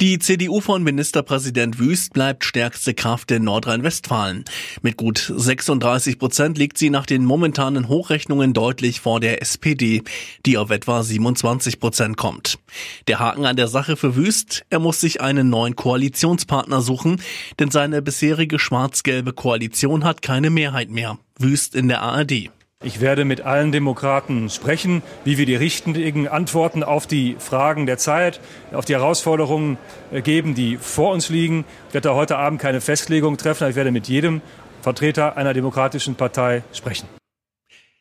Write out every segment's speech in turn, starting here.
Die CDU von Ministerpräsident Wüst bleibt stärkste Kraft in Nordrhein-Westfalen. Mit gut 36 Prozent liegt sie nach den momentanen Hochrechnungen deutlich vor der SPD, die auf etwa 27 Prozent kommt. Der Haken an der Sache für Wüst, er muss sich einen neuen Koalitionspartner suchen, denn seine bisherige schwarz-gelbe Koalition hat keine Mehrheit mehr. Wüst in der ARD. Ich werde mit allen Demokraten sprechen, wie wir die richtigen Antworten auf die Fragen der Zeit, auf die Herausforderungen äh, geben, die vor uns liegen. Ich werde heute Abend keine Festlegung treffen, aber ich werde mit jedem Vertreter einer demokratischen Partei sprechen.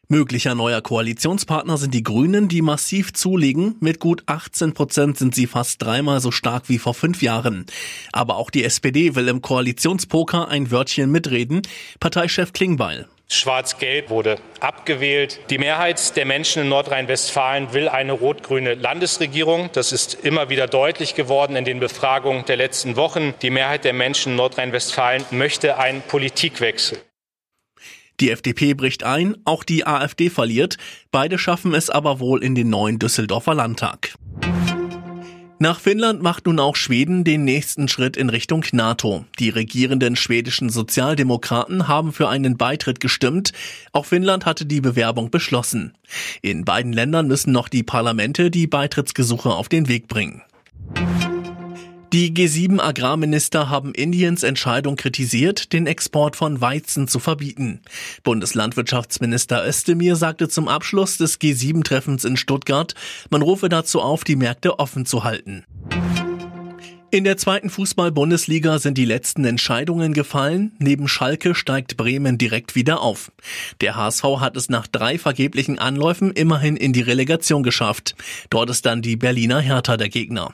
Möglicher neuer Koalitionspartner sind die Grünen, die massiv zulegen. Mit gut 18 Prozent sind sie fast dreimal so stark wie vor fünf Jahren. Aber auch die SPD will im Koalitionspoker ein Wörtchen mitreden. Parteichef Klingbeil. Schwarz-Gelb wurde abgewählt. Die Mehrheit der Menschen in Nordrhein-Westfalen will eine rot-grüne Landesregierung. Das ist immer wieder deutlich geworden in den Befragungen der letzten Wochen. Die Mehrheit der Menschen in Nordrhein-Westfalen möchte einen Politikwechsel. Die FDP bricht ein, auch die AfD verliert. Beide schaffen es aber wohl in den neuen Düsseldorfer Landtag. Nach Finnland macht nun auch Schweden den nächsten Schritt in Richtung NATO. Die regierenden schwedischen Sozialdemokraten haben für einen Beitritt gestimmt. Auch Finnland hatte die Bewerbung beschlossen. In beiden Ländern müssen noch die Parlamente die Beitrittsgesuche auf den Weg bringen. Die G7 Agrarminister haben Indiens Entscheidung kritisiert, den Export von Weizen zu verbieten. Bundeslandwirtschaftsminister Özdemir sagte zum Abschluss des G7-Treffens in Stuttgart, man rufe dazu auf, die Märkte offen zu halten. In der zweiten Fußball-Bundesliga sind die letzten Entscheidungen gefallen. Neben Schalke steigt Bremen direkt wieder auf. Der HSV hat es nach drei vergeblichen Anläufen immerhin in die Relegation geschafft. Dort ist dann die Berliner Hertha der Gegner.